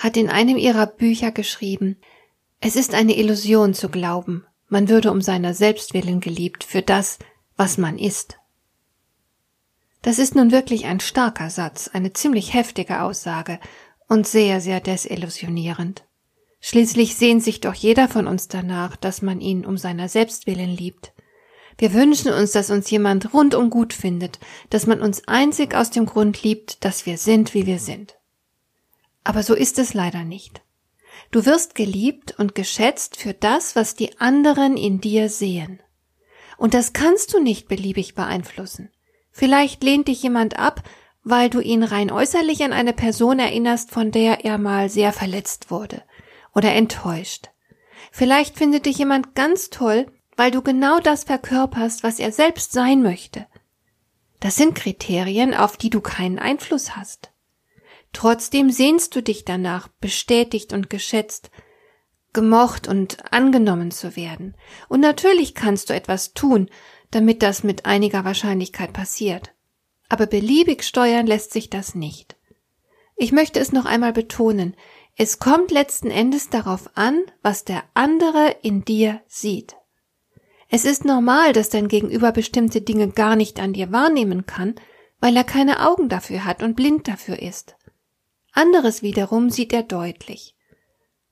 hat in einem ihrer Bücher geschrieben, es ist eine Illusion zu glauben, man würde um seiner selbst willen geliebt für das, was man ist. Das ist nun wirklich ein starker Satz, eine ziemlich heftige Aussage und sehr, sehr desillusionierend. Schließlich sehnt sich doch jeder von uns danach, dass man ihn um seiner selbst willen liebt. Wir wünschen uns, dass uns jemand rundum gut findet, dass man uns einzig aus dem Grund liebt, dass wir sind, wie wir sind. Aber so ist es leider nicht. Du wirst geliebt und geschätzt für das, was die anderen in dir sehen. Und das kannst du nicht beliebig beeinflussen. Vielleicht lehnt dich jemand ab, weil du ihn rein äußerlich an eine Person erinnerst, von der er mal sehr verletzt wurde oder enttäuscht. Vielleicht findet dich jemand ganz toll, weil du genau das verkörperst, was er selbst sein möchte. Das sind Kriterien, auf die du keinen Einfluss hast. Trotzdem sehnst du dich danach, bestätigt und geschätzt, gemocht und angenommen zu werden. Und natürlich kannst du etwas tun, damit das mit einiger Wahrscheinlichkeit passiert. Aber beliebig steuern lässt sich das nicht. Ich möchte es noch einmal betonen, es kommt letzten Endes darauf an, was der andere in dir sieht. Es ist normal, dass dein Gegenüber bestimmte Dinge gar nicht an dir wahrnehmen kann, weil er keine Augen dafür hat und blind dafür ist. Anderes wiederum sieht er deutlich.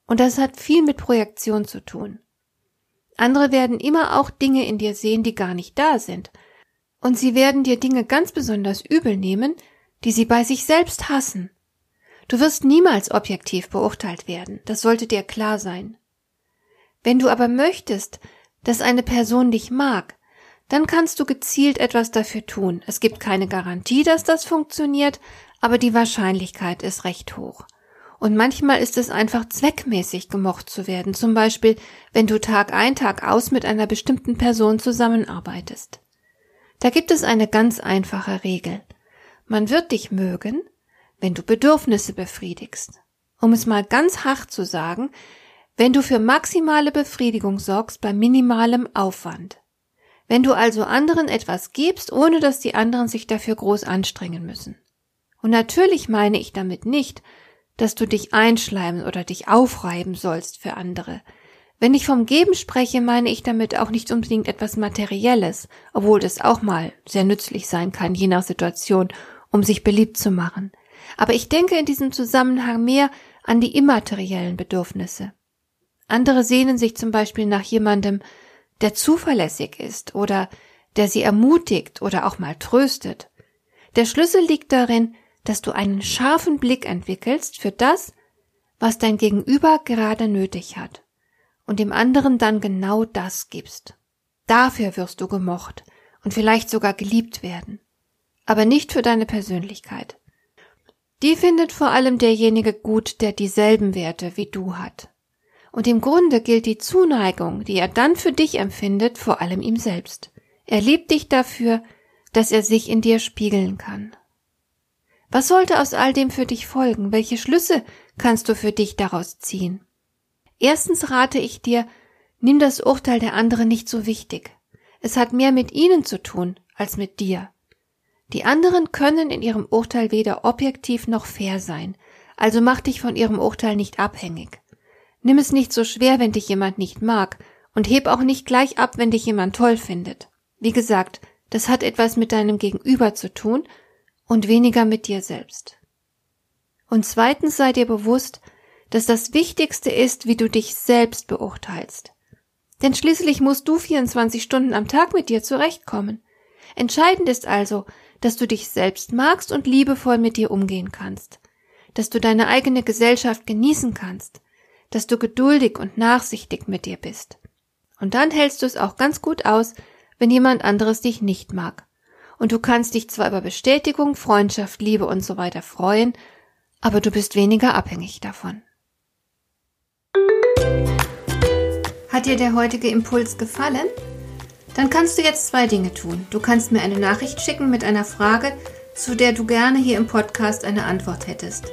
Und das hat viel mit Projektion zu tun. Andere werden immer auch Dinge in dir sehen, die gar nicht da sind. Und sie werden dir Dinge ganz besonders übel nehmen, die sie bei sich selbst hassen. Du wirst niemals objektiv beurteilt werden, das sollte dir klar sein. Wenn du aber möchtest, dass eine Person dich mag, dann kannst du gezielt etwas dafür tun. Es gibt keine Garantie, dass das funktioniert, aber die Wahrscheinlichkeit ist recht hoch. Und manchmal ist es einfach zweckmäßig gemocht zu werden, zum Beispiel wenn du Tag ein, Tag aus mit einer bestimmten Person zusammenarbeitest. Da gibt es eine ganz einfache Regel. Man wird dich mögen, wenn du Bedürfnisse befriedigst. Um es mal ganz hart zu sagen, wenn du für maximale Befriedigung sorgst bei minimalem Aufwand. Wenn du also anderen etwas gibst, ohne dass die anderen sich dafür groß anstrengen müssen. Und natürlich meine ich damit nicht, dass du dich einschleimen oder dich aufreiben sollst für andere. Wenn ich vom Geben spreche, meine ich damit auch nicht unbedingt etwas Materielles, obwohl das auch mal sehr nützlich sein kann, je nach Situation, um sich beliebt zu machen. Aber ich denke in diesem Zusammenhang mehr an die immateriellen Bedürfnisse. Andere sehnen sich zum Beispiel nach jemandem, der zuverlässig ist oder der sie ermutigt oder auch mal tröstet. Der Schlüssel liegt darin, dass du einen scharfen Blick entwickelst für das, was dein Gegenüber gerade nötig hat und dem anderen dann genau das gibst. Dafür wirst du gemocht und vielleicht sogar geliebt werden, aber nicht für deine Persönlichkeit. Die findet vor allem derjenige gut, der dieselben Werte wie du hat. Und im Grunde gilt die Zuneigung, die er dann für dich empfindet, vor allem ihm selbst. Er liebt dich dafür, dass er sich in dir spiegeln kann. Was sollte aus all dem für dich folgen? Welche Schlüsse kannst du für dich daraus ziehen? Erstens rate ich dir, nimm das Urteil der anderen nicht so wichtig. Es hat mehr mit ihnen zu tun als mit dir. Die anderen können in ihrem Urteil weder objektiv noch fair sein, also mach dich von ihrem Urteil nicht abhängig. Nimm es nicht so schwer, wenn dich jemand nicht mag, und heb auch nicht gleich ab, wenn dich jemand toll findet. Wie gesagt, das hat etwas mit deinem Gegenüber zu tun und weniger mit dir selbst. Und zweitens sei dir bewusst, dass das Wichtigste ist, wie du dich selbst beurteilst. Denn schließlich musst du 24 Stunden am Tag mit dir zurechtkommen. Entscheidend ist also, dass du dich selbst magst und liebevoll mit dir umgehen kannst, dass du deine eigene Gesellschaft genießen kannst, dass du geduldig und nachsichtig mit dir bist. Und dann hältst du es auch ganz gut aus, wenn jemand anderes dich nicht mag. Und du kannst dich zwar über Bestätigung, Freundschaft, Liebe und so weiter freuen, aber du bist weniger abhängig davon. Hat dir der heutige Impuls gefallen? Dann kannst du jetzt zwei Dinge tun. Du kannst mir eine Nachricht schicken mit einer Frage, zu der du gerne hier im Podcast eine Antwort hättest.